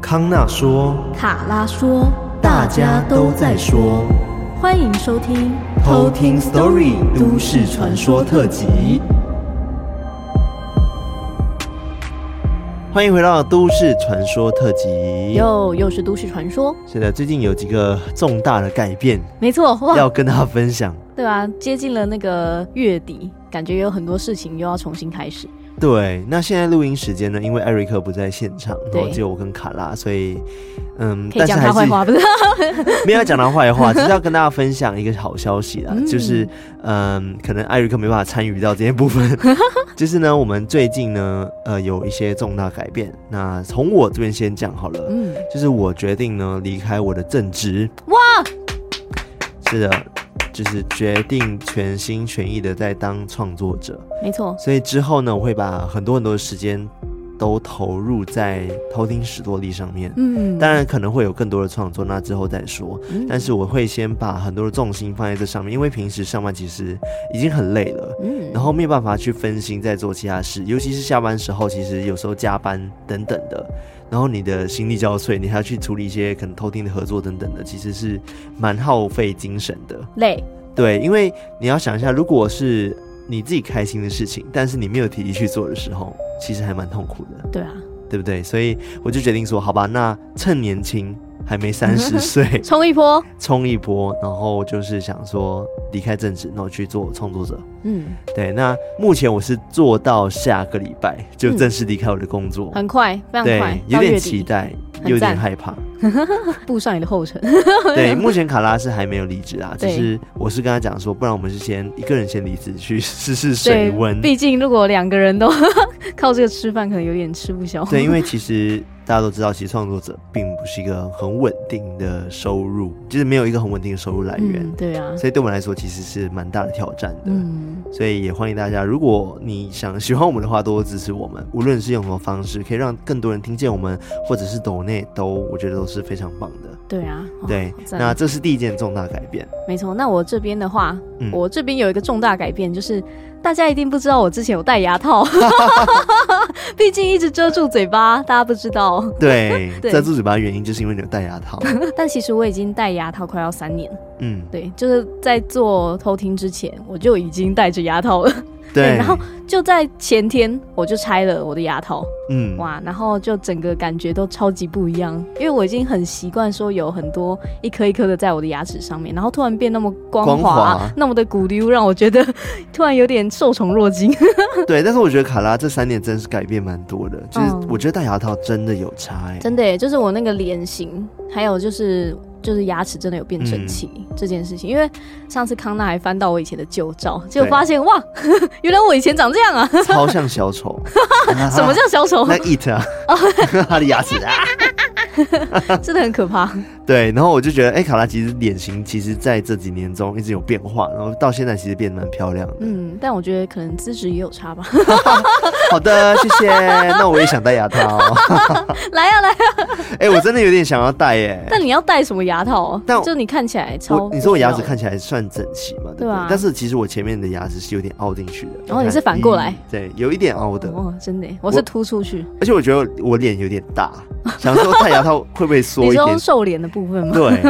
康纳说，卡拉说，大家都在说，欢迎收听偷听 Story 都市传说特辑。欢迎回到都市传说特辑，又又是都市传说。是的，最近有几个重大的改变，没错，要跟大家分享。对啊，接近了那个月底，感觉有很多事情又要重新开始。对，那现在录音时间呢？因为艾瑞克不在现场，然后只有我跟卡拉，所以嗯，可以讲他坏话不是？没有讲他坏话，只是要跟大家分享一个好消息啦，嗯、就是嗯，可能艾瑞克没办法参与到这些部分。就是呢，我们最近呢，呃，有一些重大改变。那从我这边先讲好了，嗯，就是我决定呢离开我的正职。哇，是的。就是决定全心全意的在当创作者，没错。所以之后呢，我会把很多很多的时间都投入在偷听史多利上面。嗯，当然可能会有更多的创作，那之后再说。嗯，但是我会先把很多的重心放在这上面，因为平时上班其实已经很累了，嗯，然后没有办法去分心在做其他事，尤其是下班时候，其实有时候加班等等的。然后你的心力交瘁，你还要去处理一些可能偷听的合作等等的，其实是蛮耗费精神的。累，对，因为你要想一下，如果是你自己开心的事情，但是你没有体力去做的时候，其实还蛮痛苦的。对啊，对不对？所以我就决定说，好吧，那趁年轻。还没三十 岁，冲一波，冲一波，然后就是想说离开政治，然后去做创作者。嗯，对。那目前我是做到下个礼拜就正式离开我的工作，嗯，很快，非常快，有点期待，有点害怕，步上你的后尘。对，目前卡拉是还没有离职啊，只是我是跟他讲说，不然我们是先一个人先离职去试试水温。毕竟如果两个人都靠这个吃饭，可能有点吃不消。对，因为其实。大家都知道，其实创作者并不是一个很稳定的收入，就是没有一个很稳定的收入来源。嗯、对啊，所以对我们来说，其实是蛮大的挑战的。嗯，所以也欢迎大家，如果你想喜欢我们的话，多多支持我们。无论是用什么方式，可以让更多人听见我们，或者是抖内，都我觉得都是非常棒的。对啊，对，那这是第一件重大改变。没错，那我这边的话，嗯、我这边有一个重大改变，就是。大家一定不知道我之前有戴牙套，毕竟一直遮住嘴巴，大家不知道。对，对遮住嘴巴的原因就是因为你有戴牙套。但其实我已经戴牙套快要三年。嗯，对，就是在做偷听之前，我就已经戴着牙套了。对，然后就在前天，我就拆了我的牙套。嗯，哇，然后就整个感觉都超级不一样，因为我已经很习惯说有很多一颗一颗的在我的牙齿上面，然后突然变那么光滑，光滑那么的鼓溜，让我觉得突然有点受宠若惊。对，但是我觉得卡拉这三年真是改变蛮多的，就是我觉得戴牙套真的有差哎、欸，真的耶，就是我那个脸型，还有就是。就是牙齿真的有变整齐、嗯、这件事情，因为上次康纳还翻到我以前的旧照，结果发现哇，原来我以前长这样啊，超像小丑。什么叫小丑？那 eat 啊，他的牙齿啊。真的很可怕。对，然后我就觉得，哎、欸，卡拉其实脸型其实在这几年中一直有变化，然后到现在其实变得蛮漂亮的。嗯，但我觉得可能资质也有差吧。好的，谢谢。那我也想戴牙套。来呀、啊、来呀、啊！哎、欸，我真的有点想要戴耶。但你要戴什么牙套？但就你看起来超……你说我牙齿看起来算整齐嘛？对吧、啊？但是其实我前面的牙齿是有点凹进去的。然后你是反过来？对，有一点凹的。哦，真的，我是凸出去。而且我觉得我脸有点大，想说戴牙套会不会缩一点？你说瘦脸的部分吗？对。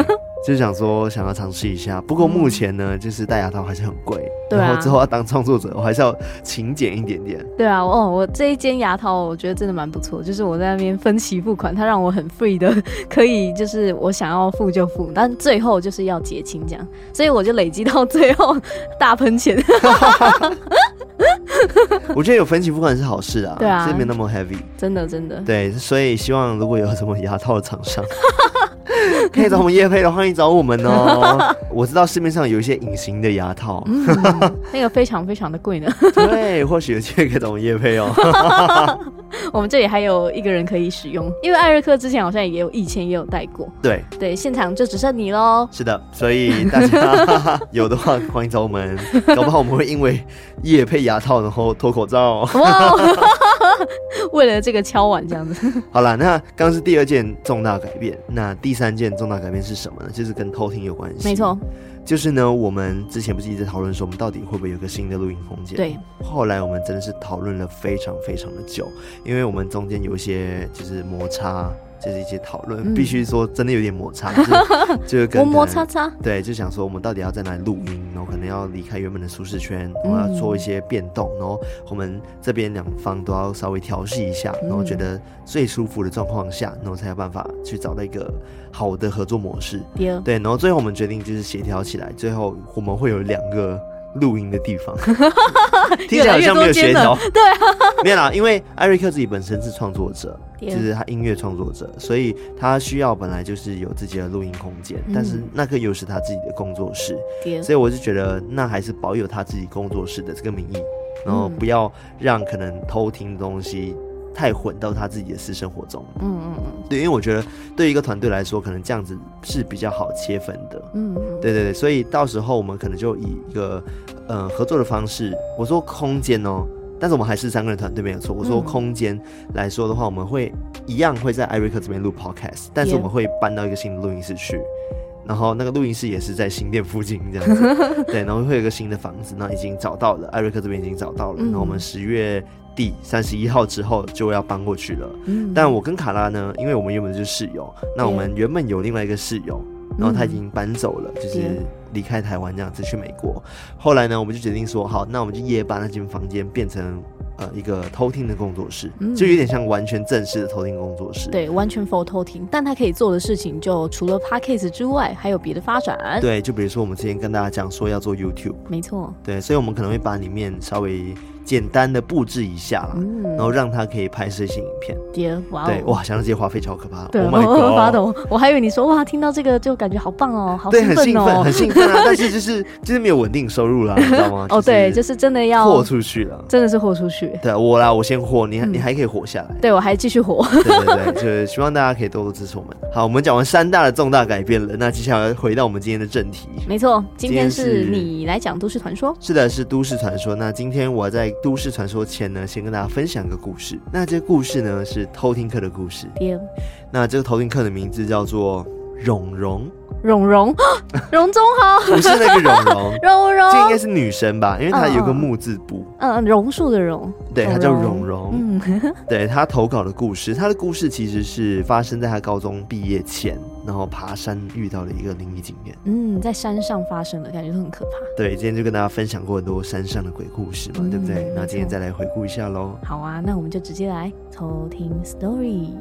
就想说想要尝试一下，不过目前呢，嗯、就是戴牙套还是很贵。对、啊、然后之后要当创作者，我还是要勤俭一点点。对啊，哦，我这一间牙套我觉得真的蛮不错，就是我在那边分期付款，它让我很 free 的，可以就是我想要付就付，但最后就是要结清这样，所以我就累积到最后 大喷钱。我觉得有分期付款是好事啊，对啊，这没那么 heavy，真的真的。对，所以希望如果有什么牙套的厂商。可以找我们叶配的，欢迎找我们哦。我知道市面上有一些隐形的牙套，嗯、那个非常非常的贵呢。对，或许有机会可以找我们业配哦。我们这里还有一个人可以使用，因为艾瑞克之前好像也有，以前也有戴过。对对，现场就只剩你喽。是的，所以大家有的话欢迎找我们，搞不好我们会因为叶配牙套然后脱口罩。为了这个敲碗这样子。好了，那刚刚是第二件重大改变，那第三件重大改变是什么呢？就是跟偷听有关系。没错，就是呢，我们之前不是一直讨论说，我们到底会不会有个新的录音空间？对。后来我们真的是讨论了非常非常的久，因为我们中间有一些就是摩擦，就是一些讨论，嗯、必须说真的有点摩擦，摩摩擦擦，对，就想说我们到底要在哪里录音，然后可能要离开原本的舒适圈，然后要做一些变动，然后我们这边两方都要稍微调试一下，然后觉得最舒服的状况下，然后才有办法去找到一个好的合作模式。对，然后最后我们决定就是协调起来，最后我们会有两个。录音的地方，听起来好像没有协调。对，没有啦，因为艾瑞克自己本身是创作者，就是他音乐创作者，所以他需要本来就是有自己的录音空间，嗯、但是那个又是他自己的工作室，所以我就觉得那还是保有他自己工作室的这个名义，然后不要让可能偷听东西。太混到他自己的私生活中，嗯嗯嗯，对，因为我觉得对于一个团队来说，可能这样子是比较好切分的，嗯，对对对，所以到时候我们可能就以一个呃合作的方式，我说空间哦，但是我们还是三个人团队没有错，我说空间来说的话，我们会一样会在艾瑞克这边录 podcast，但是我们会搬到一个新的录音室去，然后那个录音室也是在新店附近这样子，对，然后会有一个新的房子，那已经找到了，艾瑞克这边已经找到了，然后我们十月。底三十一号之后就要搬过去了，嗯，但我跟卡拉呢，因为我们原本就是室友，那我们原本有另外一个室友，然后他已经搬走了，就是离开台湾这样子去美国。后来呢，我们就决定说，好，那我们就夜把那间房间变成呃一个偷听的工作室，就有点像完全正式的偷听工作室。对，完全 for 偷听，但他可以做的事情就除了 Podcast 之外，还有别的发展。对，就比如说我们之前跟大家讲说要做 YouTube，没错。对，所以我们可能会把里面稍微。简单的布置一下啦，嗯、然后让他可以拍摄一些影片。Dear, 对，哇，想到这些花费超可怕。对，oh、my 我发抖，我还以为你说哇，听到这个就感觉好棒哦，好兴奋哦，对，很兴奋，很兴奋啊！但是就是就是没有稳定收入啦，你知道吗？哦，对，就是真的要豁出去了，真的是豁出去。对，我啦，我先豁，你你还可以活下来。对，我还继续活。对对对，就是希望大家可以多多支持我们。好，我们讲完三大的重大改变了，那接下来回到我们今天的正题。没错，今天是你来讲都市传说。是的，是都市传说。那今天我在都市传说前。呢，先跟大家分享一个故事。那这个故事呢，是偷听客的故事。那这个偷听客的名字叫做蓉蓉。蓉蓉，蓉中好，不是那个蓉蓉，蓉蓉，这应该是女生吧？因为她有个木字部，嗯，榕树的榕，对，她叫蓉蓉，嗯，对，她投稿的故事，她的故事其实是发生在她高中毕业前，然后爬山遇到了一个灵异经验，嗯，在山上发生的感觉都很可怕。对，今天就跟大家分享过很多山上的鬼故事嘛，嗯、对不对？那今天再来回顾一下喽。好啊，那我们就直接来偷听 story。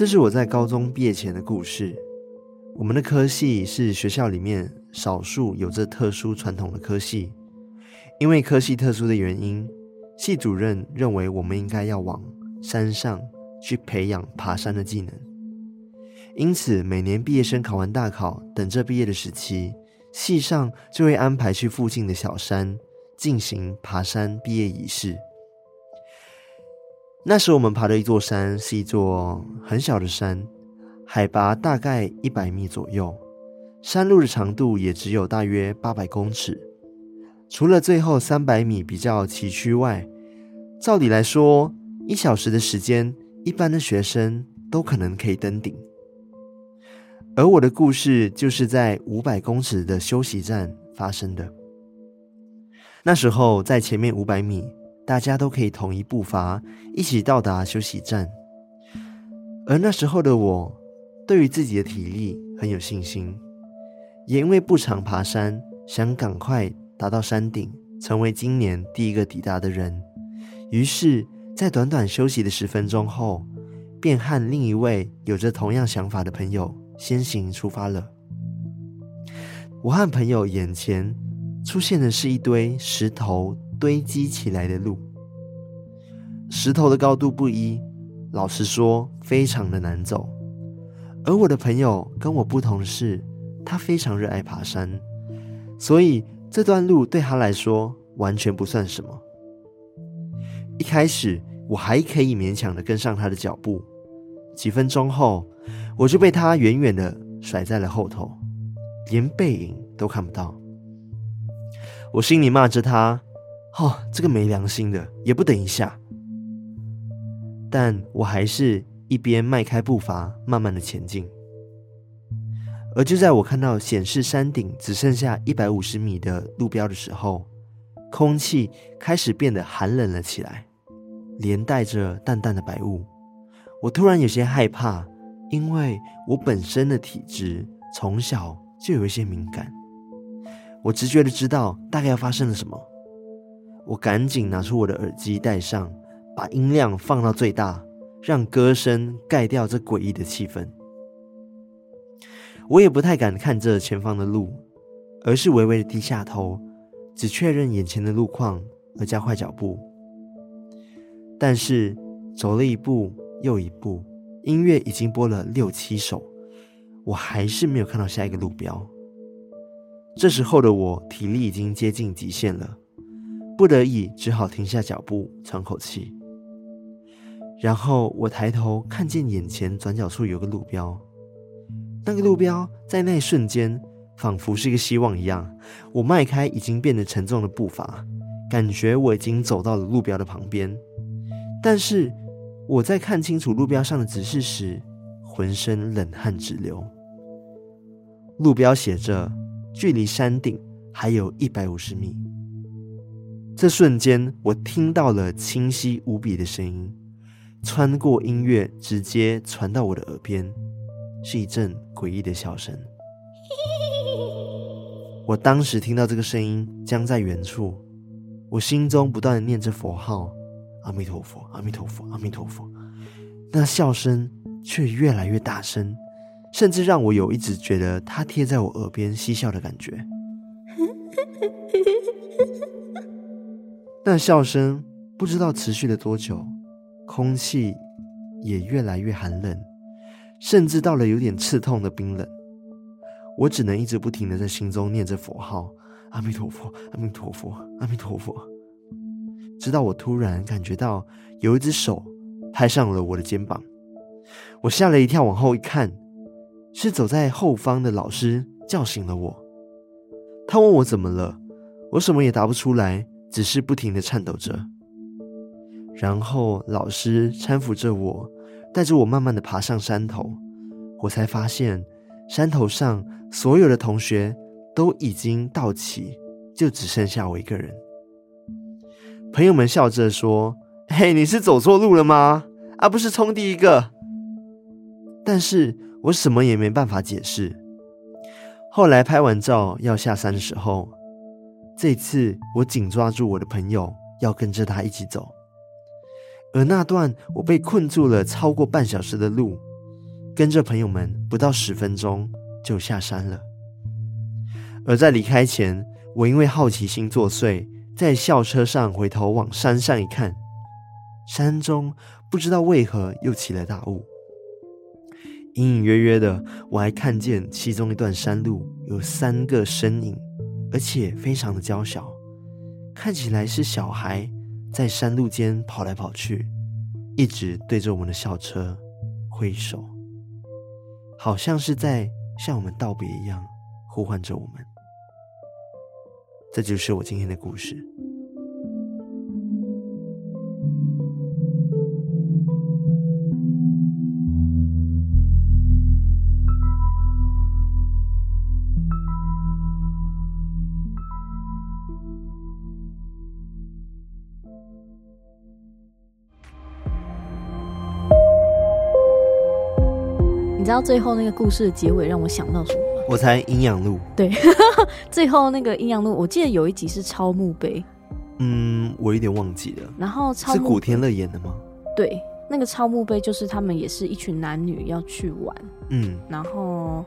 这是我在高中毕业前的故事。我们的科系是学校里面少数有着特殊传统的科系，因为科系特殊的原因，系主任认为我们应该要往山上去培养爬山的技能。因此，每年毕业生考完大考，等着毕业的时期，系上就会安排去附近的小山进行爬山毕业仪式。那时我们爬的一座山是一座很小的山，海拔大概一百米左右，山路的长度也只有大约八百公尺。除了最后三百米比较崎岖外，照理来说，一小时的时间，一般的学生都可能可以登顶。而我的故事就是在五百公尺的休息站发生的。那时候在前面五百米。大家都可以统一步伐，一起到达休息站。而那时候的我，对于自己的体力很有信心，也因为不常爬山，想赶快达到山顶，成为今年第一个抵达的人。于是，在短短休息的十分钟后，便和另一位有着同样想法的朋友先行出发了。我和朋友眼前出现的是一堆石头。堆积起来的路，石头的高度不一，老实说非常的难走。而我的朋友跟我不同的是，他非常热爱爬山，所以这段路对他来说完全不算什么。一开始我还可以勉强的跟上他的脚步，几分钟后我就被他远远的甩在了后头，连背影都看不到。我心里骂着他。哦，这个没良心的，也不等一下。但我还是一边迈开步伐，慢慢的前进。而就在我看到显示山顶只剩下一百五十米的路标的时候，空气开始变得寒冷了起来，连带着淡淡的白雾。我突然有些害怕，因为我本身的体质从小就有一些敏感。我直觉的知道大概要发生了什么，我赶紧拿出我的耳机戴上，把音量放到最大，让歌声盖掉这诡异的气氛。我也不太敢看着前方的路，而是微微的低下头，只确认眼前的路况而加快脚步。但是走了一步又一步，音乐已经播了六七首，我还是没有看到下一个路标。这时候的我体力已经接近极限了，不得已只好停下脚步喘口气。然后我抬头看见眼前转角处有个路标，那个路标在那一瞬间仿佛是一个希望一样。我迈开已经变得沉重的步伐，感觉我已经走到了路标的旁边。但是我在看清楚路标上的指示时，浑身冷汗直流。路标写着。距离山顶还有一百五十米。这瞬间，我听到了清晰无比的声音，穿过音乐，直接传到我的耳边，是一阵诡异的笑声。我当时听到这个声音僵在原处，我心中不断的念着佛号：“阿弥陀佛，阿弥陀佛，阿弥陀佛。”那笑声却越来越大声。甚至让我有一直觉得他贴在我耳边嬉笑的感觉。那笑声不知道持续了多久，空气也越来越寒冷，甚至到了有点刺痛的冰冷。我只能一直不停的在心中念着佛号：阿弥陀佛，阿弥陀佛，阿弥陀佛。直到我突然感觉到有一只手拍上了我的肩膀，我吓了一跳，往后一看。是走在后方的老师叫醒了我，他问我怎么了，我什么也答不出来，只是不停的颤抖着。然后老师搀扶着我，带着我慢慢的爬上山头，我才发现山头上所有的同学都已经到齐，就只剩下我一个人。朋友们笑着说：“嘿，你是走错路了吗？啊，不是冲第一个。”但是。我什么也没办法解释。后来拍完照要下山的时候，这次我紧抓住我的朋友，要跟着他一起走。而那段我被困住了超过半小时的路，跟着朋友们不到十分钟就下山了。而在离开前，我因为好奇心作祟，在校车上回头往山上一看，山中不知道为何又起了大雾。隐隐约约的，我还看见其中一段山路有三个身影，而且非常的娇小，看起来是小孩在山路间跑来跑去，一直对着我们的校车挥手，好像是在向我们道别一样，呼唤着我们。这就是我今天的故事。道最后那个故事的结尾让我想到什么吗？我猜阴阳路。对，最后那个阴阳路，我记得有一集是超墓碑。嗯，我有点忘记了。然后超是古天乐演的吗？对，那个超墓碑就是他们也是一群男女要去玩。嗯，然后，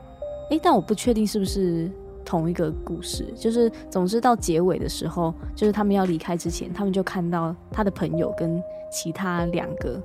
哎，但我不确定是不是同一个故事。就是总之到结尾的时候，就是他们要离开之前，他们就看到他的朋友跟其他两个。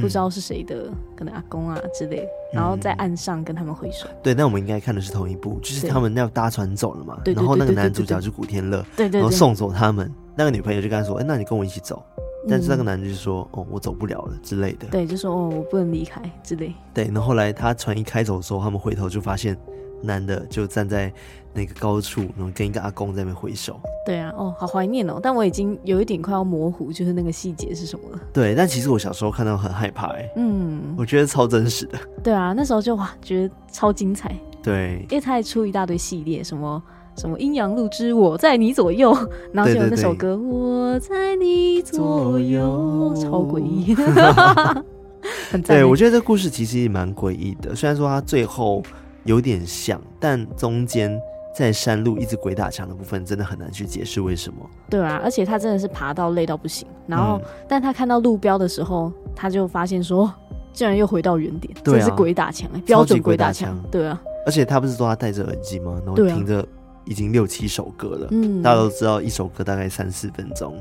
不知道是谁的，嗯、可能阿公啊之类，然后在岸上跟他们挥手。对，那我们应该看的是同一部，就是他们要搭船走了嘛。对。然后那个男主角就古天乐，对对，对。然后送走他们，那个女朋友就跟他说：“哎，那你跟我一起走。”但是那个男的就说：“哦，我走不了了之类的。”对，就说：“哦，我不能离开之类。”对。然后后来他船一开走的时候，他们回头就发现男的就站在那个高处，然后跟一个阿公在那边挥手。对啊，哦，好怀念哦！但我已经有一点快要模糊，就是那个细节是什么了。对，但其实我小时候看到很害怕，哎，嗯，我觉得超真实的。对啊，那时候就哇，觉得超精彩。对，因为他还出一大堆系列，什么什么阴阳路之我在你左右，然后就有那首歌，我在你左右，超诡异。很对，我觉得这故事其实也蛮诡异的，虽然说他最后有点像，但中间在山路一直鬼打墙的部分，真的很难去解释为什么。对啊，而且他真的是爬到累到不行，然后、嗯、但他看到路标的时候，他就发现说，竟然又回到原点，这是鬼打墙，标准鬼打墙。对啊，而且他不是说他戴着耳机吗？然后听着已经六七首歌了，嗯，大家都知道一首歌大概三四分钟。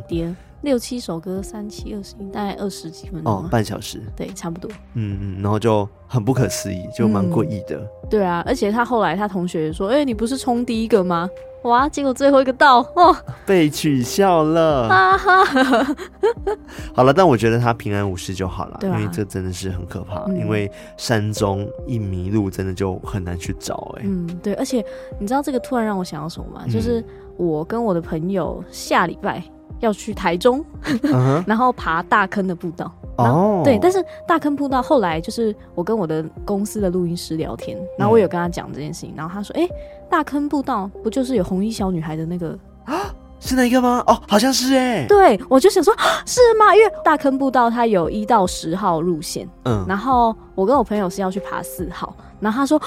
六七首歌，三七二十一，大概二十几分钟哦，半小时，对，差不多。嗯嗯，然后就很不可思议，就蛮诡异的、嗯。对啊，而且他后来他同学说：“哎、欸，你不是冲第一个吗？”哇，结果最后一个到哦，被取笑了。哈哈，好了，但我觉得他平安无事就好了，啊、因为这真的是很可怕。嗯、因为山中一迷路，真的就很难去找、欸。哎，嗯，对，而且你知道这个突然让我想到什么吗？嗯、就是我跟我的朋友下礼拜。要去台中，uh huh. 然后爬大坑的步道。哦，oh. 对，但是大坑步道后来就是我跟我的公司的录音师聊天，然后我有跟他讲这件事情，然后他说：“哎、欸，大坑步道不就是有红衣小女孩的那个啊？是那个吗？哦，好像是哎。”对，我就想说，是吗？因为大坑步道它有一到十号路线，嗯，然后我跟我朋友是要去爬四号，然后他说。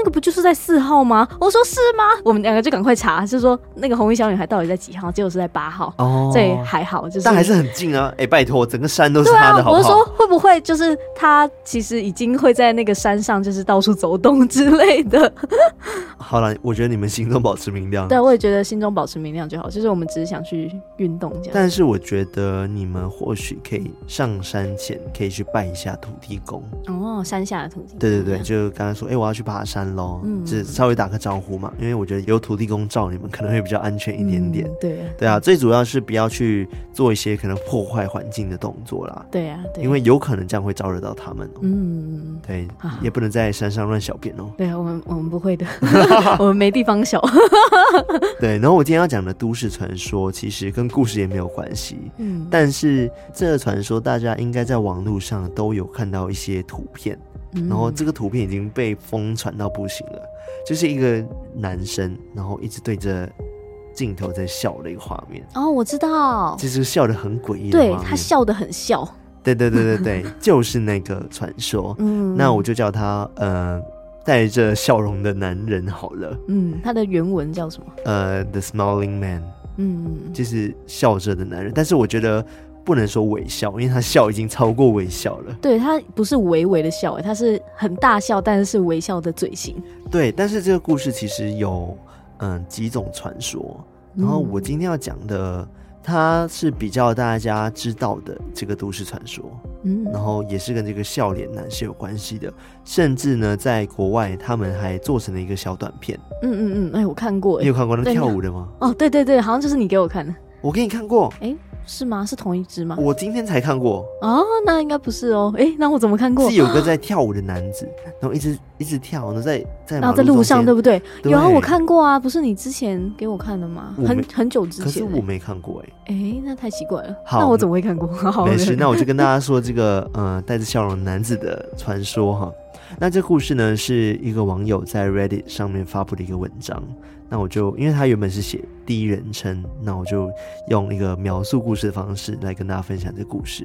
那个不就是在四号吗？我说是吗？我们两个就赶快查，就是说那个红衣小女孩到底在几号？结果是在八号。哦，这还好，就是但还是很近啊！哎、欸，拜托，整个山都是他的好不好，我就说会不会就是他其实已经会在那个山上，就是到处走动之类的。好了，我觉得你们心中保持明亮。对，我也觉得心中保持明亮就好。就是我们只是想去运动这样。但是我觉得你们或许可以上山前可以去拜一下土地公。哦，山下的土地公。对对对，就刚刚说，哎、欸，我要去爬山喽。嗯，只稍微打个招呼嘛，因为我觉得有土地公罩你们可能会比较安全一点点。嗯、对啊，对啊，最主要是不要去做一些可能破坏环境的动作啦。对啊，对啊，因为有可能这样会招惹到他们、喔。嗯，对，啊、也不能在山上乱小便哦、喔。对啊，我们我们不会的，我们没地方小。对，然后我今天要讲的都市传说，其实跟故事也没有关系。嗯，但是这个传说大家应该在网络上都有看到一些图片。然后这个图片已经被疯传到不行了，就是一个男生，然后一直对着镜头在笑的一个画面。哦，我知道，就是笑得很诡异。对，他笑得很笑。对对对对对，就是那个传说。嗯，那我就叫他呃带着笑容的男人好了。嗯，他的原文叫什么？呃，The Smiling Man。嗯，就是笑着的男人。但是我觉得。不能说微笑，因为他笑已经超过微笑了。对，他不是微微的笑，他是很大笑，但是是微笑的嘴型。对，但是这个故事其实有嗯几种传说，然后我今天要讲的，它是比较大家知道的这个都市传说，嗯，然后也是跟这个笑脸男是有关系的，甚至呢，在国外他们还做成了一个小短片。嗯嗯嗯，哎，我看过，你有看过那跳舞的吗？哦，对对对，好像就是你给我看的，我给你看过，哎。是吗？是同一只吗？我今天才看过哦，那应该不是哦。哎、欸，那我怎么看过？是有个在跳舞的男子，然后一直一直跳，然后在在然后在路上，对不对？对有啊，我看过啊，不是你之前给我看的吗？很很久之前，可是我没看过哎。哎、欸，那太奇怪了。好，那我怎么会看过？好，没事，那我就跟大家说这个呃带着笑容男子的传说哈。那这故事呢，是一个网友在 Reddit 上面发布的一个文章。那我就因为他原本是写第一人称，那我就用一个描述故事的方式来跟大家分享这个故事。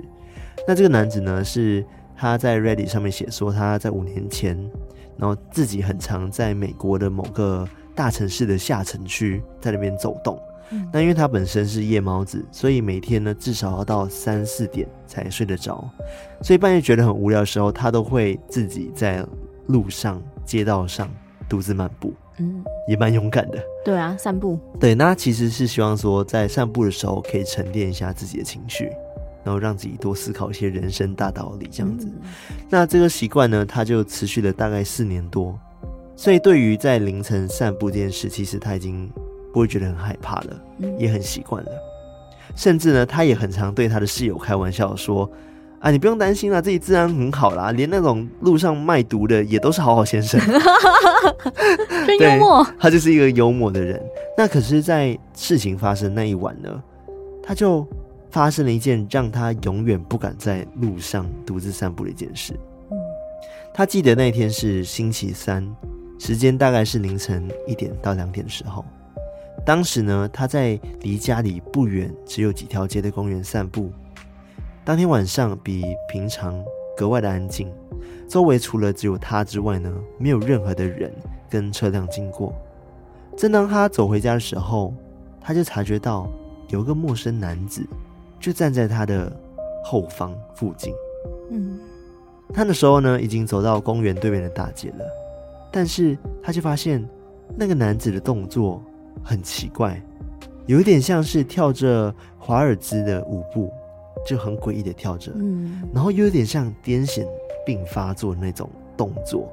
那这个男子呢，是他在 Reddit 上面写说他在五年前，然后自己很常在美国的某个大城市的下城区在那边走动。嗯、那因为他本身是夜猫子，所以每天呢至少要到三四点才睡得着，所以半夜觉得很无聊的时候，他都会自己在路上、街道上独自漫步。嗯，也蛮勇敢的。对啊，散步。对，那其实是希望说，在散步的时候可以沉淀一下自己的情绪，然后让自己多思考一些人生大道理这样子。嗯、那这个习惯呢，他就持续了大概四年多。所以对于在凌晨散步这件事，其实他已经不会觉得很害怕了，嗯、也很习惯了。甚至呢，他也很常对他的室友开玩笑说：“啊，你不用担心啦，这里治安很好啦，连那种路上卖毒的也都是好好先生。真幽默，他就是一个幽默的人。那可是，在事情发生那一晚呢，他就发生了一件让他永远不敢在路上独自散步的一件事。嗯，他记得那天是星期三，时间大概是凌晨一点到两点的时候。当时呢，他在离家里不远、只有几条街的公园散步。当天晚上比平常格外的安静，周围除了只有他之外呢，没有任何的人跟车辆经过。正当他走回家的时候，他就察觉到有一个陌生男子就站在他的后方附近。嗯，他那时候呢已经走到公园对面的大街了，但是他就发现那个男子的动作很奇怪，有一点像是跳着华尔兹的舞步。就很诡异的跳着，嗯，然后又有点像癫痫病发作的那种动作，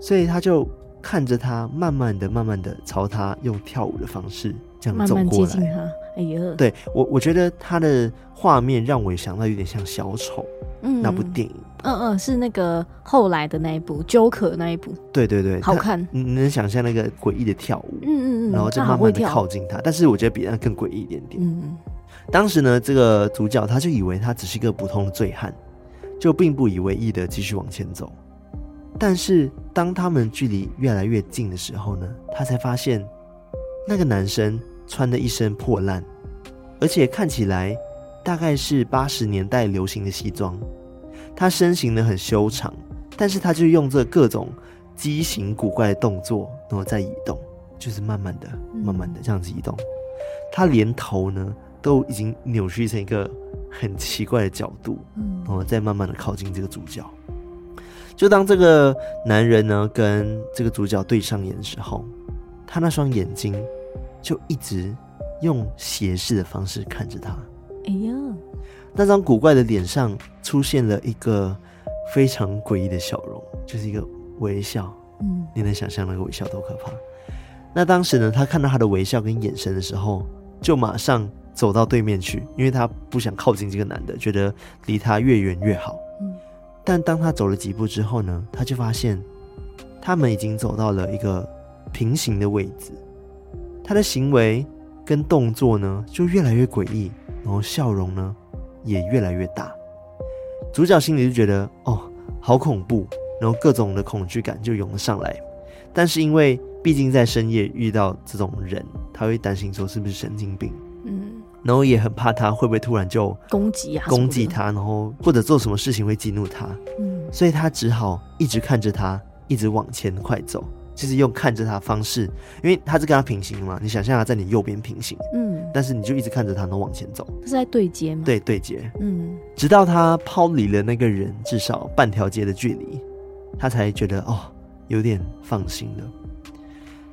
所以他就看着他，慢慢的、慢慢的朝他用跳舞的方式这样走过来。慢慢接近他，哎呀，对我，我觉得他的画面让我想到有点像小丑，嗯，那部电影，嗯嗯，是那个后来的那一部《Joker》那一部，对对对，好看，你能想象那个诡异的跳舞，嗯嗯嗯，然后就慢慢的靠近他，但是我觉得比那更诡异一点点，嗯嗯。当时呢，这个主角他就以为他只是一个普通的醉汉，就并不以为意的继续往前走。但是当他们距离越来越近的时候呢，他才发现那个男生穿的一身破烂，而且看起来大概是八十年代流行的西装。他身形呢很修长，但是他就用这各种畸形古怪的动作，然后在移动，就是慢慢的、慢慢的这样子移动。他连头呢。都已经扭曲成一个很奇怪的角度，然后再慢慢的靠近这个主角。就当这个男人呢跟这个主角对上眼的时候，他那双眼睛就一直用斜视的方式看着他。哎呀，那张古怪的脸上出现了一个非常诡异的笑容，就是一个微笑。嗯，你能想象那个微笑多可怕？那当时呢，他看到他的微笑跟眼神的时候，就马上。走到对面去，因为他不想靠近这个男的，觉得离他越远越好。嗯，但当他走了几步之后呢，他就发现他们已经走到了一个平行的位置。他的行为跟动作呢就越来越诡异，然后笑容呢也越来越大。主角心里就觉得哦，好恐怖，然后各种的恐惧感就涌了上来。但是因为毕竟在深夜遇到这种人，他会担心说是不是神经病。然后也很怕他会不会突然就攻击啊，攻击他，然后或者做什么事情会激怒他，嗯，所以他只好一直看着他，一直往前快走，就是用看着他方式，因为他是跟他平行嘛，你想象他在你右边平行，嗯，但是你就一直看着他，然后往前走，这是在对接吗？对，对接，嗯，直到他抛离了那个人至少半条街的距离，他才觉得哦，有点放心了。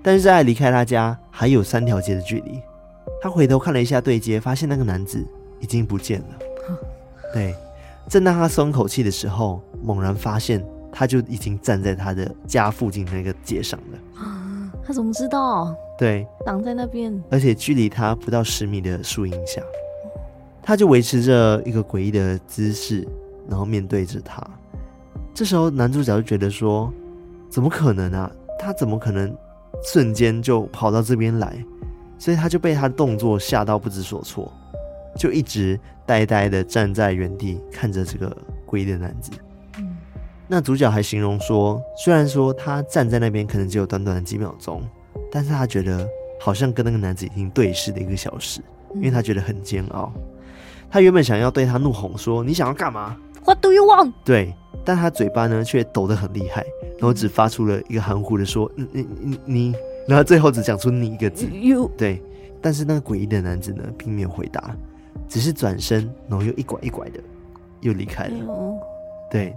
但是在离开他家还有三条街的距离。他回头看了一下对街，发现那个男子已经不见了。对，正当他松口气的时候，猛然发现他就已经站在他的家附近那个街上了。他怎么知道？对，挡在那边，而且距离他不到十米的树荫下，他就维持着一个诡异的姿势，然后面对着他。这时候男主角就觉得说：“怎么可能啊？他怎么可能瞬间就跑到这边来？”所以他就被他的动作吓到不知所措，就一直呆呆的站在原地看着这个诡异的男子。嗯，那主角还形容说，虽然说他站在那边可能只有短短的几秒钟，但是他觉得好像跟那个男子已经对视了一个小时，因为他觉得很煎熬。他原本想要对他怒吼说：“你想要干嘛？What do you want？” 对，但他嘴巴呢却抖得很厉害，然后只发出了一个含糊的说：“你你你你。”然后最后只讲出你一个字，You. 对，但是那个诡异的男子呢，并没有回答，只是转身，然后又一拐一拐的又离开了。对，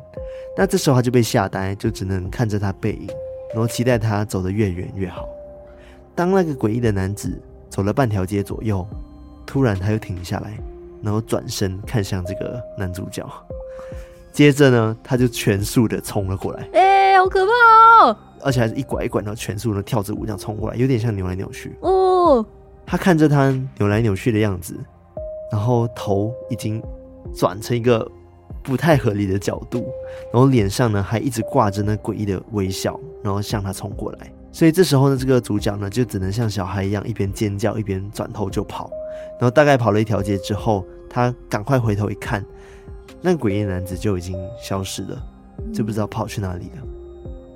那这时候他就被吓呆，就只能看着他背影，然后期待他走得越远越好。当那个诡异的男子走了半条街左右，突然他又停下来，然后转身看向这个男主角，接着呢，他就全速的冲了过来。哎、欸，好可怕哦！而且还是一拐一拐，然后全速的跳着舞这样冲过来，有点像扭来扭去。哦，他看着他扭来扭去的样子，然后头已经转成一个不太合理的角度，然后脸上呢还一直挂着那诡异的微笑，然后向他冲过来。所以这时候呢，这个主角呢就只能像小孩一样，一边尖叫一边转头就跑。然后大概跑了一条街之后，他赶快回头一看，那诡异男子就已经消失了，就不知道跑去哪里了。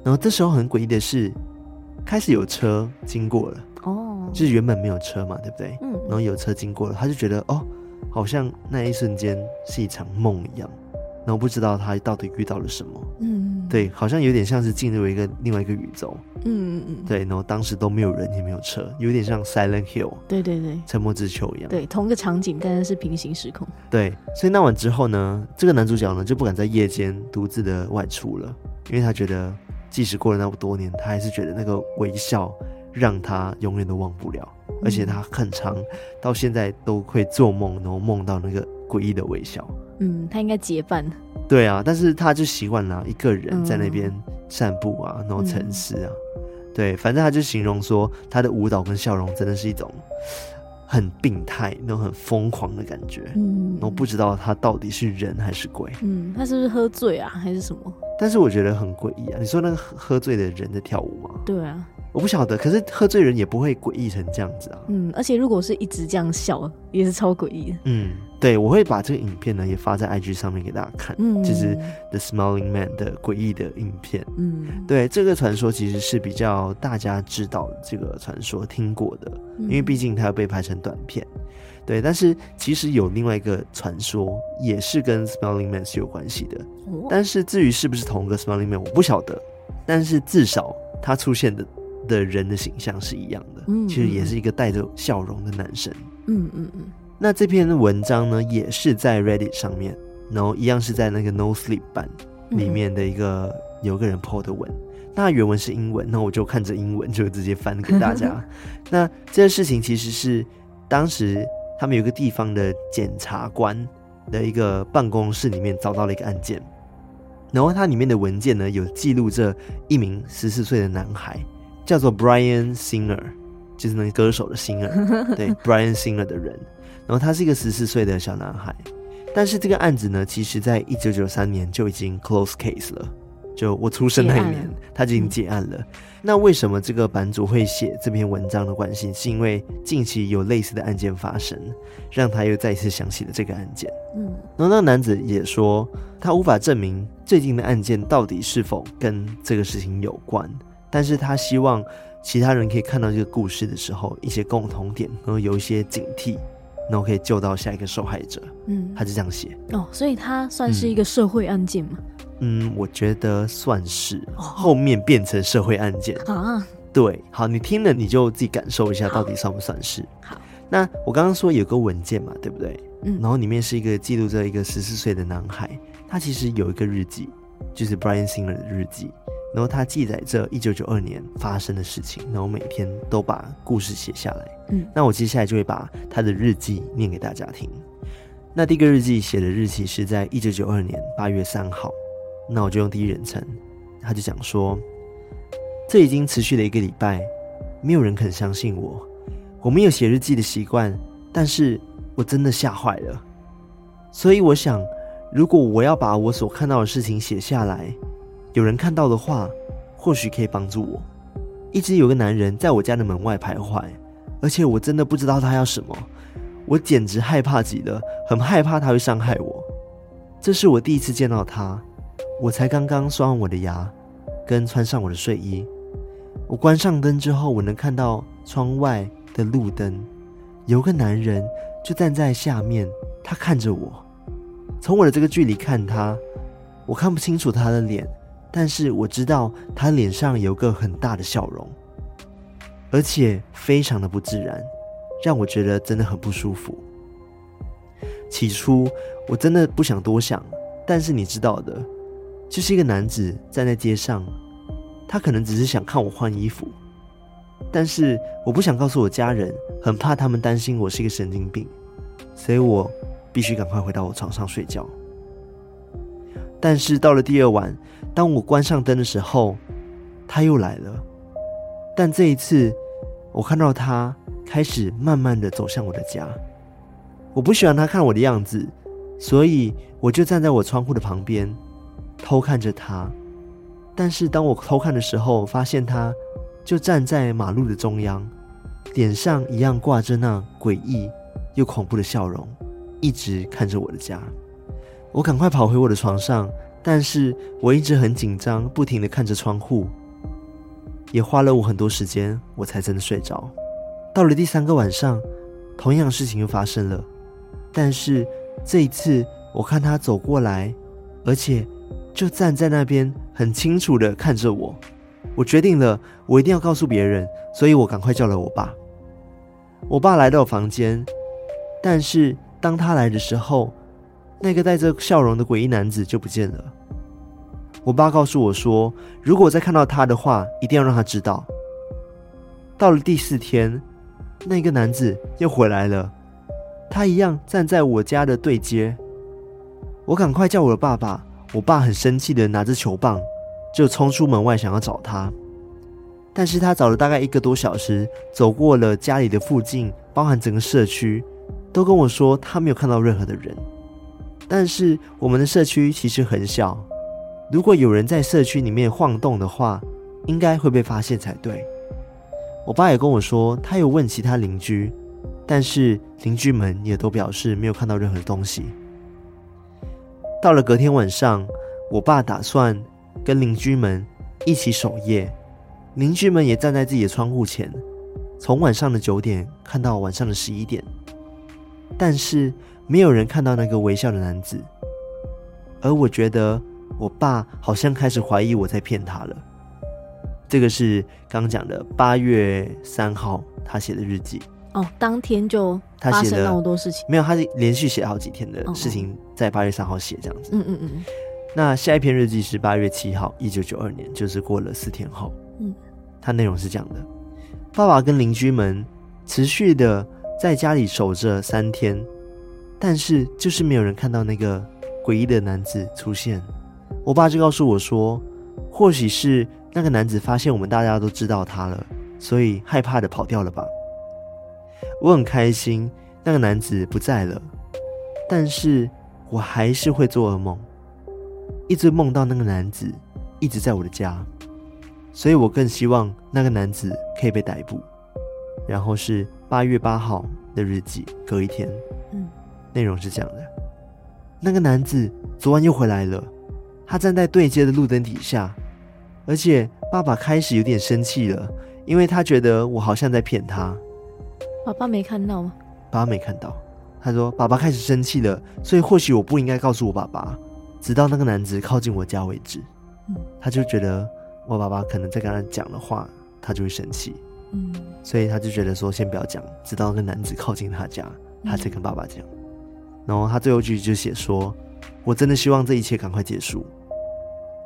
然后这时候很诡异的是，开始有车经过了哦，就是原本没有车嘛，对不对？嗯。然后有车经过了，他就觉得哦，好像那一瞬间是一场梦一样。然后不知道他到底遇到了什么，嗯，对，好像有点像是进入一个另外一个宇宙，嗯嗯嗯，对，然后当时都没有人也没有车，有点像 Silent Hill，对对对，沉默之丘一样，对，同个场景，但是是平行时空，对，所以那晚之后呢，这个男主角呢就不敢在夜间独自的外出了，因为他觉得即使过了那么多年，他还是觉得那个微笑让他永远都忘不了，嗯、而且他很长到现在都会做梦，然后梦到那个诡异的微笑。嗯，他应该结伴。对啊，但是他就习惯了一个人在那边散步啊，然后沉思啊。嗯、对，反正他就形容说，他的舞蹈跟笑容真的是一种很病态、那种很疯狂的感觉。嗯，然后不知道他到底是人还是鬼。嗯，他是不是喝醉啊，还是什么？但是我觉得很诡异啊！你说那个喝醉的人在跳舞吗？对啊。我不晓得，可是喝醉人也不会诡异成这样子啊。嗯，而且如果是一直这样笑，也是超诡异的。嗯，对，我会把这个影片呢也发在 IG 上面给大家看，嗯，就是 The Smiling Man 的诡异的影片。嗯，对，这个传说其实是比较大家知道这个传说听过的，因为毕竟它要被拍成短片。对，但是其实有另外一个传说，也是跟 Smiling Man 是有关系的。但是至于是不是同一个 Smiling Man，我不晓得。但是至少他出现的。的人的形象是一样的，嗯，其实也是一个带着笑容的男生，嗯嗯嗯。那这篇文章呢，也是在 Reddit 上面，然后一样是在那个 No Sleep 版里面的一个有个人 po 的文，那原文是英文，那我就看着英文就直接翻给大家。那这个事情其实是当时他们有个地方的检察官的一个办公室里面找到了一个案件，然后它里面的文件呢有记录着一名十四岁的男孩。叫做 Brian Singer，就是那个歌手的 Singer，对，Brian Singer 的人。然后他是一个十四岁的小男孩，但是这个案子呢，其实在一九九三年就已经 close case 了，就我出生那一年，他就已经结案了。嗯、那为什么这个版主会写这篇文章的关系，是因为近期有类似的案件发生，让他又再一次想起了这个案件。嗯，然后那个男子也说，他无法证明最近的案件到底是否跟这个事情有关。但是他希望其他人可以看到这个故事的时候，一些共同点，然后有一些警惕，然后可以救到下一个受害者。嗯，他就这样写哦，所以他算是一个社会案件吗？嗯，我觉得算是，后面变成社会案件啊。对，好，你听了你就自己感受一下，到底算不算是？好，那我刚刚说有个文件嘛，对不对？嗯，然后里面是一个记录着一个十四岁的男孩，他其实有一个日记，就是 Brian Singer 的日记。然后他记载着一九九二年发生的事情，然后每天都把故事写下来。嗯，那我接下来就会把他的日记念给大家听。那第一个日记写的日期是在一九九二年八月三号，那我就用第一人称，他就讲说：“这已经持续了一个礼拜，没有人肯相信我。我没有写日记的习惯，但是我真的吓坏了。所以我想，如果我要把我所看到的事情写下来。”有人看到的话，或许可以帮助我。一直有个男人在我家的门外徘徊，而且我真的不知道他要什么，我简直害怕极了，很害怕他会伤害我。这是我第一次见到他，我才刚刚刷完我的牙，跟穿上我的睡衣。我关上灯之后，我能看到窗外的路灯，有个男人就站在下面，他看着我。从我的这个距离看他，我看不清楚他的脸。但是我知道他脸上有个很大的笑容，而且非常的不自然，让我觉得真的很不舒服。起初我真的不想多想，但是你知道的，就是一个男子站在街上，他可能只是想看我换衣服，但是我不想告诉我家人，很怕他们担心我是一个神经病，所以我必须赶快回到我床上睡觉。但是到了第二晚，当我关上灯的时候，他又来了。但这一次，我看到他开始慢慢的走向我的家。我不喜欢他看我的样子，所以我就站在我窗户的旁边，偷看着他。但是当我偷看的时候，发现他就站在马路的中央，脸上一样挂着那诡异又恐怖的笑容，一直看着我的家。我赶快跑回我的床上，但是我一直很紧张，不停地看着窗户，也花了我很多时间，我才真的睡着。到了第三个晚上，同样的事情又发生了，但是这一次我看他走过来，而且就站在那边，很清楚地看着我。我决定了，我一定要告诉别人，所以我赶快叫了我爸。我爸来到我房间，但是当他来的时候，那个带着笑容的诡异男子就不见了。我爸告诉我说，如果再看到他的话，一定要让他知道。到了第四天，那个男子又回来了，他一样站在我家的对街。我赶快叫我的爸爸，我爸很生气的拿着球棒，就冲出门外想要找他。但是他找了大概一个多小时，走过了家里的附近，包含整个社区，都跟我说他没有看到任何的人。但是我们的社区其实很小，如果有人在社区里面晃动的话，应该会被发现才对。我爸也跟我说，他有问其他邻居，但是邻居们也都表示没有看到任何东西。到了隔天晚上，我爸打算跟邻居们一起守夜，邻居们也站在自己的窗户前，从晚上的九点看到晚上的十一点，但是。没有人看到那个微笑的男子，而我觉得我爸好像开始怀疑我在骗他了。这个是刚讲的八月三号他写的日记哦，当天就他写了那么多事情？没有，他是连续写好几天的事情，在八月三号写这样子。嗯嗯嗯。那下一篇日记是八月七号，一九九二年，就是过了四天后。嗯，他内容是这样的：爸爸跟邻居们持续的在家里守着三天。但是就是没有人看到那个诡异的男子出现，我爸就告诉我说，或许是那个男子发现我们大家都知道他了，所以害怕的跑掉了吧。我很开心那个男子不在了，但是我还是会做噩梦，一直梦到那个男子一直在我的家，所以我更希望那个男子可以被逮捕。然后是八月八号的日记，隔一天，嗯。内容是这样的：那个男子昨晚又回来了，他站在对街的路灯底下，而且爸爸开始有点生气了，因为他觉得我好像在骗他。爸爸没看到吗？爸爸没看到。他说：“爸爸开始生气了，所以或许我不应该告诉我爸爸，直到那个男子靠近我家为止。”嗯，他就觉得我爸爸可能在跟他讲的话，他就会生气。嗯，所以他就觉得说，先不要讲，直到那个男子靠近他家，他才跟爸爸讲。然后他最后一句就写说：“我真的希望这一切赶快结束。”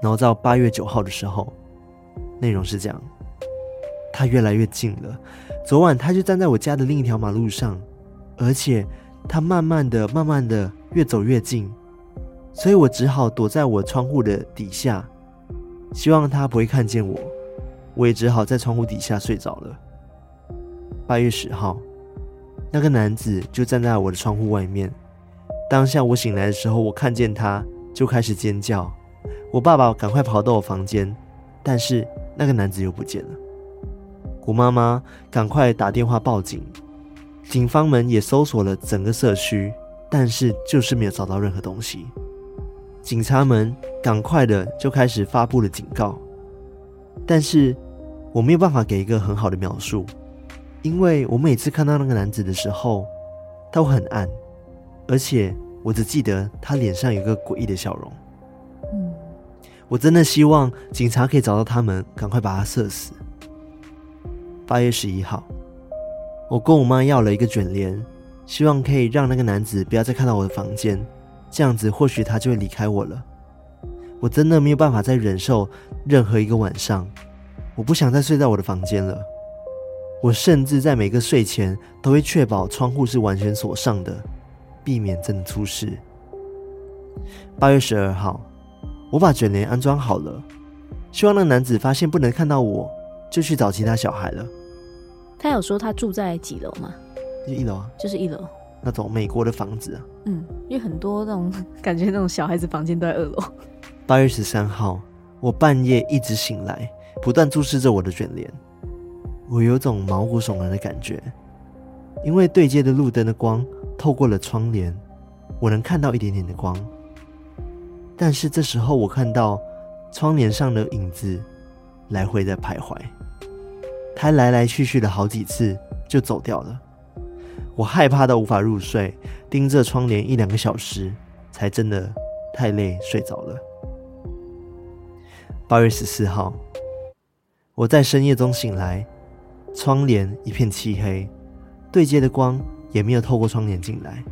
然后到八月九号的时候，内容是这样：他越来越近了。昨晚他就站在我家的另一条马路上，而且他慢慢的、慢慢的越走越近，所以我只好躲在我窗户的底下，希望他不会看见我。我也只好在窗户底下睡着了。八月十号，那个男子就站在我的窗户外面。当下我醒来的时候，我看见他就开始尖叫。我爸爸赶快跑到我房间，但是那个男子又不见了。我妈妈赶快打电话报警，警方们也搜索了整个社区，但是就是没有找到任何东西。警察们赶快的就开始发布了警告，但是我没有办法给一个很好的描述，因为我每次看到那个男子的时候，都很暗。而且我只记得他脸上有个诡异的笑容。我真的希望警察可以找到他们，赶快把他射死。八月十一号，我跟我妈要了一个卷帘，希望可以让那个男子不要再看到我的房间，这样子或许他就会离开我了。我真的没有办法再忍受任何一个晚上，我不想再睡在我的房间了。我甚至在每个睡前都会确保窗户是完全锁上的。避免真的出事。八月十二号，我把卷帘安装好了，希望那男子发现不能看到我，就去找其他小孩了。他有说他住在几楼吗？就一楼啊，就是一楼。那种美国的房子啊。嗯，因为很多那种 感觉，那种小孩子房间都在二楼。八月十三号，我半夜一直醒来，不断注视着我的卷帘，我有种毛骨悚然的感觉，因为对街的路灯的光透过了窗帘，我能看到一点点的光。但是这时候，我看到窗帘上的影子来回在徘徊，它来来去去了好几次，就走掉了。我害怕到无法入睡，盯着窗帘一两个小时，才真的太累睡着了。八月十四号，我在深夜中醒来，窗帘一片漆黑，对街的光也没有透过窗帘进来，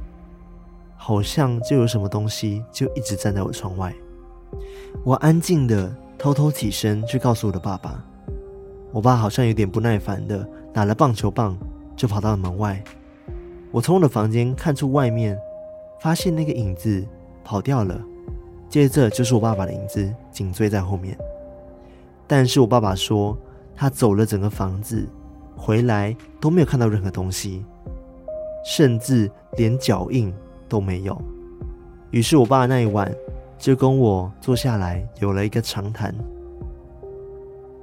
好像就有什么东西就一直站在我窗外。我安静的偷偷起身去告诉我的爸爸，我爸好像有点不耐烦的拿了棒球棒就跑到了门外。我从我的房间看出外面，发现那个影子跑掉了。接着就是我爸爸的影子紧追在后面，但是我爸爸说他走了整个房子，回来都没有看到任何东西，甚至连脚印都没有。于是我爸那一晚就跟我坐下来有了一个长谈。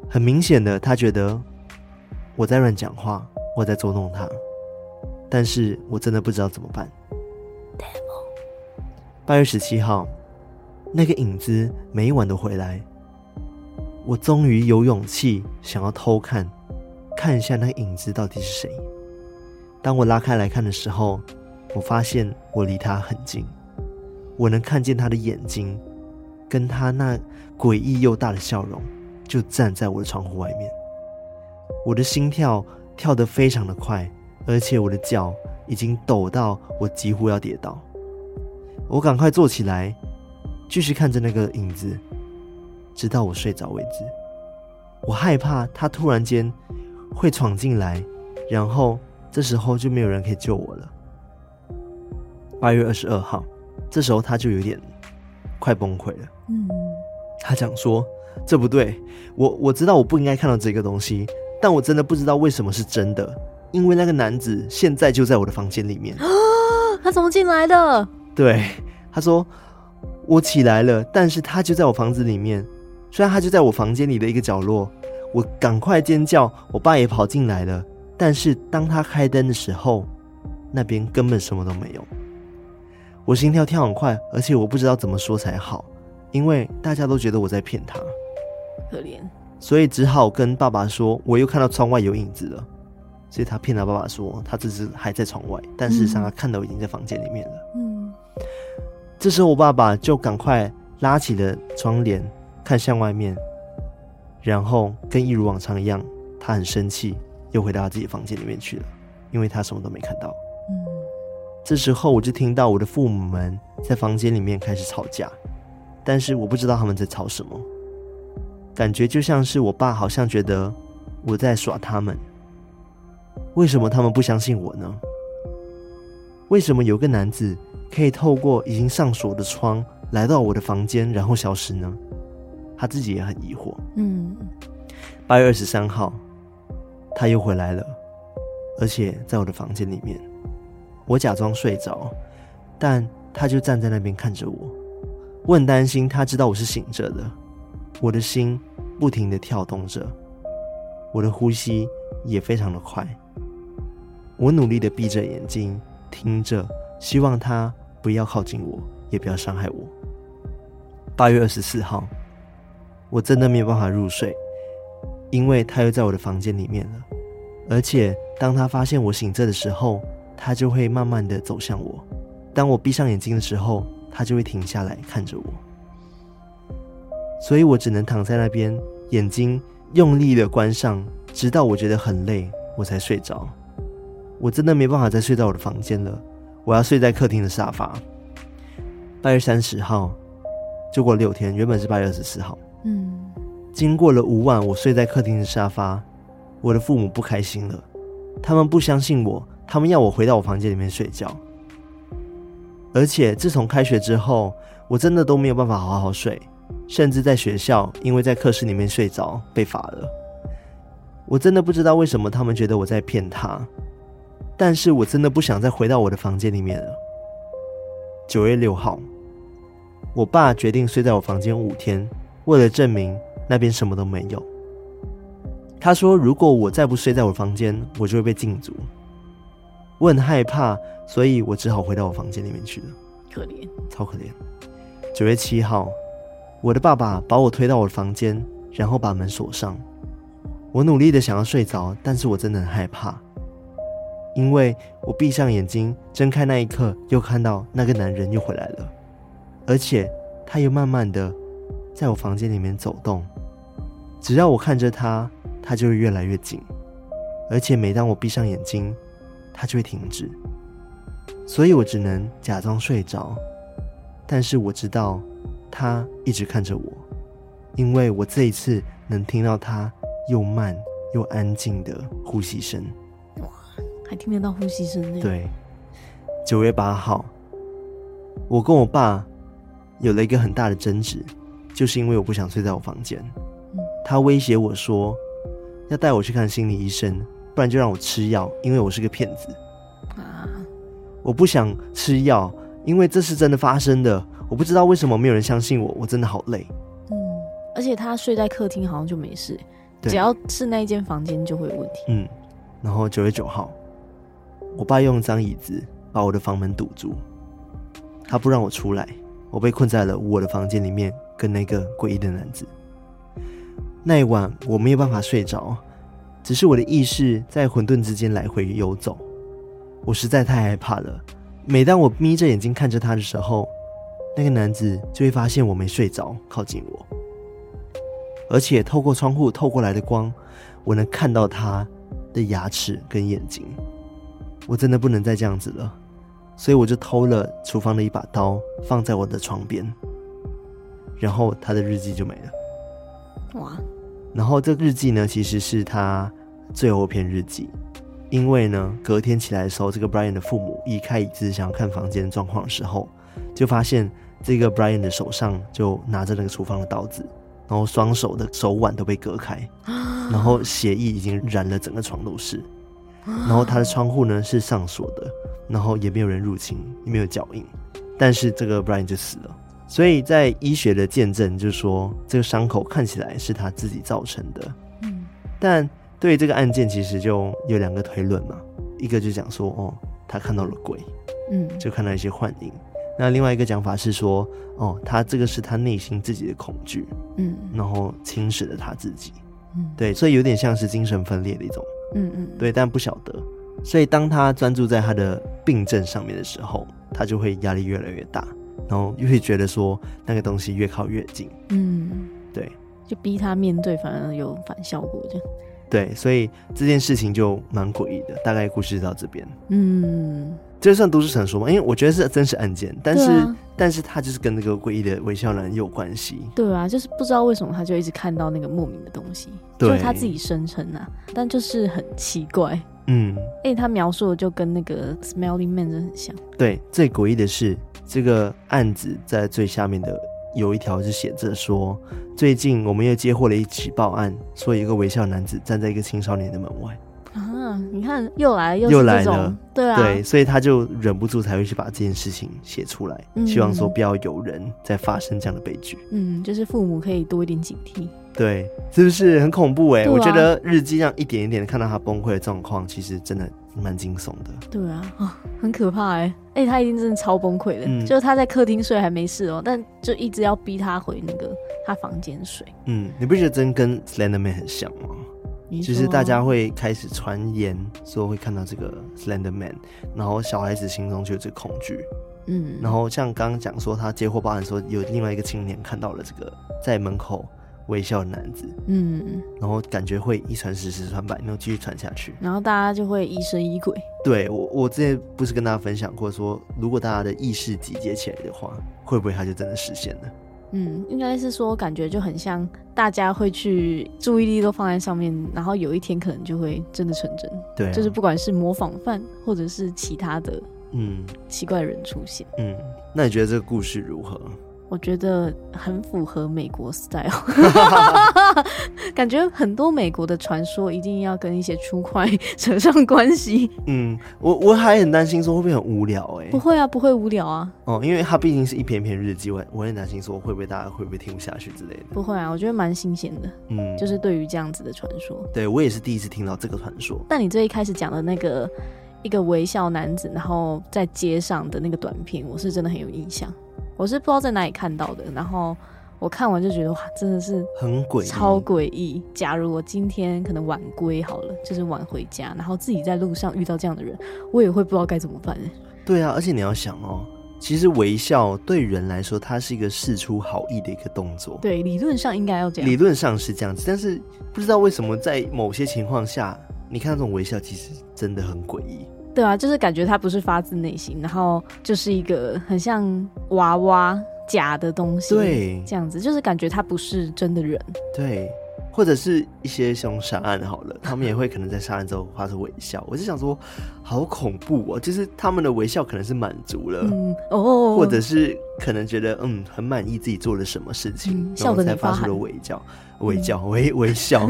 很明显的，他觉得我在乱讲话，我在捉弄他，但是我真的不知道怎么办。八月十七号。那个影子每一晚都回来，我终于有勇气想要偷看，看一下那影子到底是谁。当我拉开来看的时候，我发现我离他很近，我能看见他的眼睛，跟他那诡异又大的笑容，就站在我的窗户外面。我的心跳跳得非常的快，而且我的脚已经抖到我几乎要跌倒。我赶快坐起来。继续看着那个影子，直到我睡着为止。我害怕他突然间会闯进来，然后这时候就没有人可以救我了。八月二十二号，这时候他就有点快崩溃了。嗯，他讲说：“这不对，我我知道我不应该看到这个东西，但我真的不知道为什么是真的，因为那个男子现在就在我的房间里面。啊，他怎么进来的？对，他说。”我起来了，但是他就在我房子里面。虽然他就在我房间里的一个角落，我赶快尖叫，我爸也跑进来了。但是当他开灯的时候，那边根本什么都没有。我心跳跳很快，而且我不知道怎么说才好，因为大家都觉得我在骗他，可怜，所以只好跟爸爸说，我又看到窗外有影子了。所以他骗他爸爸说，他只是还在窗外，但事实上他看到已经在房间里面了。嗯。这时候，我爸爸就赶快拉起了窗帘，看向外面，然后跟一如往常一样，他很生气，又回到他自己房间里面去了，因为他什么都没看到。嗯，这时候我就听到我的父母们在房间里面开始吵架，但是我不知道他们在吵什么，感觉就像是我爸好像觉得我在耍他们。为什么他们不相信我呢？为什么有个男子？可以透过已经上锁的窗来到我的房间，然后消失呢？他自己也很疑惑。嗯，八月二十三号，他又回来了，而且在我的房间里面。我假装睡着，但他就站在那边看着我。我很担心，他知道我是醒着的。我的心不停地跳动着，我的呼吸也非常的快。我努力的闭着眼睛，听着，希望他。不要靠近我，也不要伤害我。八月二十四号，我真的没有办法入睡，因为他又在我的房间里面了。而且当他发现我醒着的时候，他就会慢慢的走向我。当我闭上眼睛的时候，他就会停下来看着我。所以我只能躺在那边，眼睛用力的关上，直到我觉得很累，我才睡着。我真的没办法再睡在我的房间了。我要睡在客厅的沙发。八月三十号，就过六天，原本是八月二十四号。嗯，经过了五晚，我睡在客厅的沙发，我的父母不开心了，他们不相信我，他们要我回到我房间里面睡觉。而且自从开学之后，我真的都没有办法好好睡，甚至在学校，因为在课室里面睡着被罚了。我真的不知道为什么他们觉得我在骗他。但是我真的不想再回到我的房间里面了。九月六号，我爸决定睡在我房间五天，为了证明那边什么都没有。他说：“如果我再不睡在我房间，我就会被禁足。”我很害怕，所以我只好回到我房间里面去了。可怜，超可怜。九月七号，我的爸爸把我推到我的房间，然后把门锁上。我努力的想要睡着，但是我真的很害怕，因为我闭上眼睛，睁开那一刻，又看到那个男人又回来了，而且他又慢慢的在我房间里面走动。只要我看着他，他就会越来越紧，而且每当我闭上眼睛，他就会停止。所以我只能假装睡着，但是我知道他一直看着我，因为我这一次能听到他。又慢又安静的呼吸声，哇，还听得到呼吸声呢。对，九月八号，我跟我爸有了一个很大的争执，就是因为我不想睡在我房间。嗯，他威胁我说要带我去看心理医生，不然就让我吃药，因为我是个骗子。啊，我不想吃药，因为这是真的发生的。我不知道为什么没有人相信我，我真的好累。嗯，而且他睡在客厅好像就没事。只要是那一间房间就会有问题。嗯，然后九月九号，我爸用张椅子把我的房门堵住，他不让我出来，我被困在了我的房间里面，跟那个诡异的男子。那一晚我没有办法睡着，只是我的意识在混沌之间来回游走，我实在太害怕了。每当我眯着眼睛看着他的时候，那个男子就会发现我没睡着，靠近我。而且透过窗户透过来的光，我能看到他的牙齿跟眼睛。我真的不能再这样子了，所以我就偷了厨房的一把刀，放在我的床边。然后他的日记就没了。哇！然后这日记呢，其实是他最后一篇日记，因为呢，隔天起来的时候，这个 Brian 的父母移开椅子想要看房间状况的时候，就发现这个 Brian 的手上就拿着那个厨房的刀子。然后双手的手腕都被割开，然后血液已经染了整个床都是。然后他的窗户呢是上锁的，然后也没有人入侵，也没有脚印。但是这个 Brian 就死了。所以在医学的见证就是说，这个伤口看起来是他自己造成的。嗯。但对于这个案件，其实就有两个推论嘛。一个就讲说，哦，他看到了鬼，嗯，就看到一些幻影。那另外一个讲法是说，哦，他这个是他内心自己的恐惧，嗯，然后侵蚀了他自己，嗯，对，所以有点像是精神分裂的一种，嗯嗯，对，但不晓得，所以当他专注在他的病症上面的时候，他就会压力越来越大，然后又会觉得说那个东西越靠越近，嗯，对，就逼他面对，反而有反效果，这样，对，所以这件事情就蛮诡异的。大概故事到这边，嗯。这算都市传说吗？因为我觉得是真实案件，但是、啊、但是他就是跟那个诡异的微笑男有关系。对啊，就是不知道为什么他就一直看到那个莫名的东西，对就是他自己声称啊，但就是很奇怪。嗯，哎，他描述的就跟那个 Smelly Man 真的很像。对，最诡异的是这个案子在最下面的有一条是写着说，最近我们又接获了一起报案，说有一个微笑男子站在一个青少年的门外。啊！你看，又来又又来了，对啊，对，所以他就忍不住才会去把这件事情写出来，嗯、希望说不要有人再发生这样的悲剧。嗯，就是父母可以多一点警惕。对，是不是很恐怖？哎、啊，我觉得日记上一点一点的看到他崩溃的状况，其实真的蛮惊悚的。对啊，啊，很可怕哎！哎，他一定真的超崩溃的，嗯、就是他在客厅睡还没事哦，但就一直要逼他回那个他房间睡。嗯，你不觉得真跟 Slender Man 很像吗？其实大家会开始传言说会看到这个 Slender Man，然后小孩子心中就有这个恐惧。嗯，然后像刚刚讲说他接获报案说有另外一个青年看到了这个在门口微笑的男子。嗯，然后感觉会一传十十传百，然后继续传下去。然后大家就会疑神疑鬼。对，我，我之前不是跟大家分享过说，如果大家的意识集结起来的话，会不会他就真的实现了？嗯，应该是说感觉就很像，大家会去注意力都放在上面，然后有一天可能就会真的成真。对、啊，就是不管是模仿犯或者是其他的，嗯，奇怪的人出现。嗯，那你觉得这个故事如何？我觉得很符合美国 style，感觉很多美国的传说一定要跟一些出块 扯上关系。嗯，我我还很担心说会不会很无聊哎、欸？不会啊，不会无聊啊。哦，因为它毕竟是一篇篇日记，我我很担心说会不会大家会不会听不下去之类的。不会啊，我觉得蛮新鲜的。嗯，就是对于这样子的传说，对我也是第一次听到这个传说。但你最一开始讲的那个一个微笑男子，然后在街上的那个短片，我是真的很有印象。我是不知道在哪里看到的，然后我看完就觉得哇，真的是很诡异，超诡异。假如我今天可能晚归好了，就是晚回家，然后自己在路上遇到这样的人，我也会不知道该怎么办。对啊，而且你要想哦，其实微笑对人来说，它是一个事出好意的一个动作。对，理论上应该要这样。理论上是这样子，但是不知道为什么在某些情况下，你看到这种微笑，其实真的很诡异。对啊，就是感觉他不是发自内心，然后就是一个很像娃娃假的东西，对，这样子就是感觉他不是真的人，对，或者是一些凶杀案好了，他们也会可能在杀人之后发出微笑，我就想说，好恐怖哦，就是他们的微笑可能是满足了，嗯哦，或者是可能觉得嗯很满意自己做了什么事情，嗯、然后才发出了微。笑，微笑，微微笑，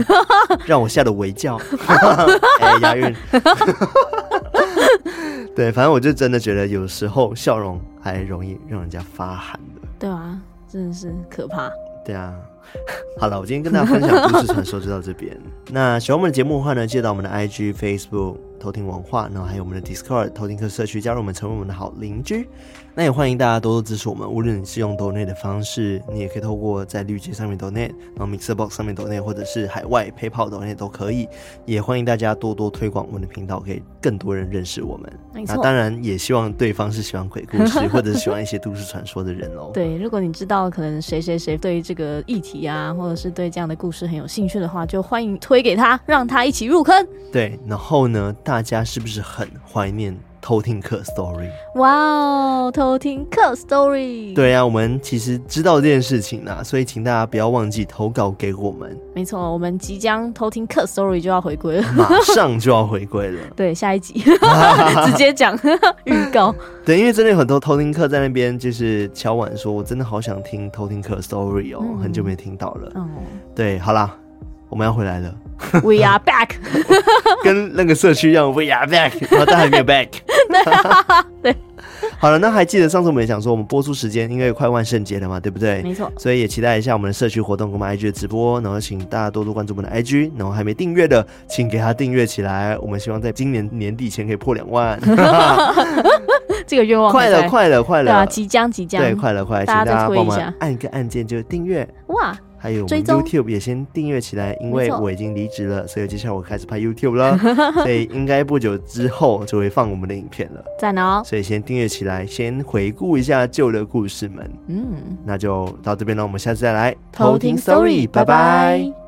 让我吓得微叫，哎，押韵。对，反正我就真的觉得有时候笑容还容易让人家发寒的。对啊，真的是可怕。对啊，好了，我今天跟大家分享都市传说就到这边。那喜欢我们的节目的话呢，记得到我们的 IG、Facebook 偷听文化，然后还有我们的 Discord 偷听客社区，加入我们，成为我们的好邻居。那也欢迎大家多多支持我们，无论你是用 Donate 的方式，你也可以透过在绿界上面 Donate，然后 Mixer Box 上面 Donate，或者是海外 PayPal Donate 都可以。也欢迎大家多多推广我们的频道，给更多人认识我们。那当然也希望对方是喜欢鬼故事或者是喜欢一些都市传说的人哦。对，如果你知道可能谁谁谁对于这个议题啊，或者是对这样的故事很有兴趣的话，就欢迎推给他，让他一起入坑。对，然后呢，大家是不是很怀念？偷听客 story，哇哦！偷听客 story，对啊，我们其实知道这件事情啦，所以请大家不要忘记投稿给我们。没错，我们即将偷听客 story 就要回归了，马上就要回归了。对，下一集 直接讲 预告。对，因为真的有很多偷听客在那边就是敲碗说，我真的好想听偷听客 story 哦，嗯、很久没听到了。嗯，对，好啦。我们要回来了，We are back，跟那个社区一样，We are back，然后但还没有 back。对，好了，那还记得上次我们也讲说，我们播出时间应该快万圣节了嘛，对不对？没错，所以也期待一下我们的社区活动，跟我们 IG 的直播，然后请大家多多关注我们的 IG，然后还没订阅的，请给他订阅起来。我们希望在今年年底前可以破两万，这个愿望快了，快了，快了，对啊，即将即将，对，快了，快了，大家再推一下，按一个按键就订阅，哇。还有我们 YouTube 也先订阅起来，因为我已经离职了，所以接下来我开始拍 YouTube 了，所以应该不久之后就会放我们的影片了。赞哦！所以先订阅起来，先回顾一下旧的故事们。嗯，那就到这边了，我们下次再来偷听 Story，拜拜。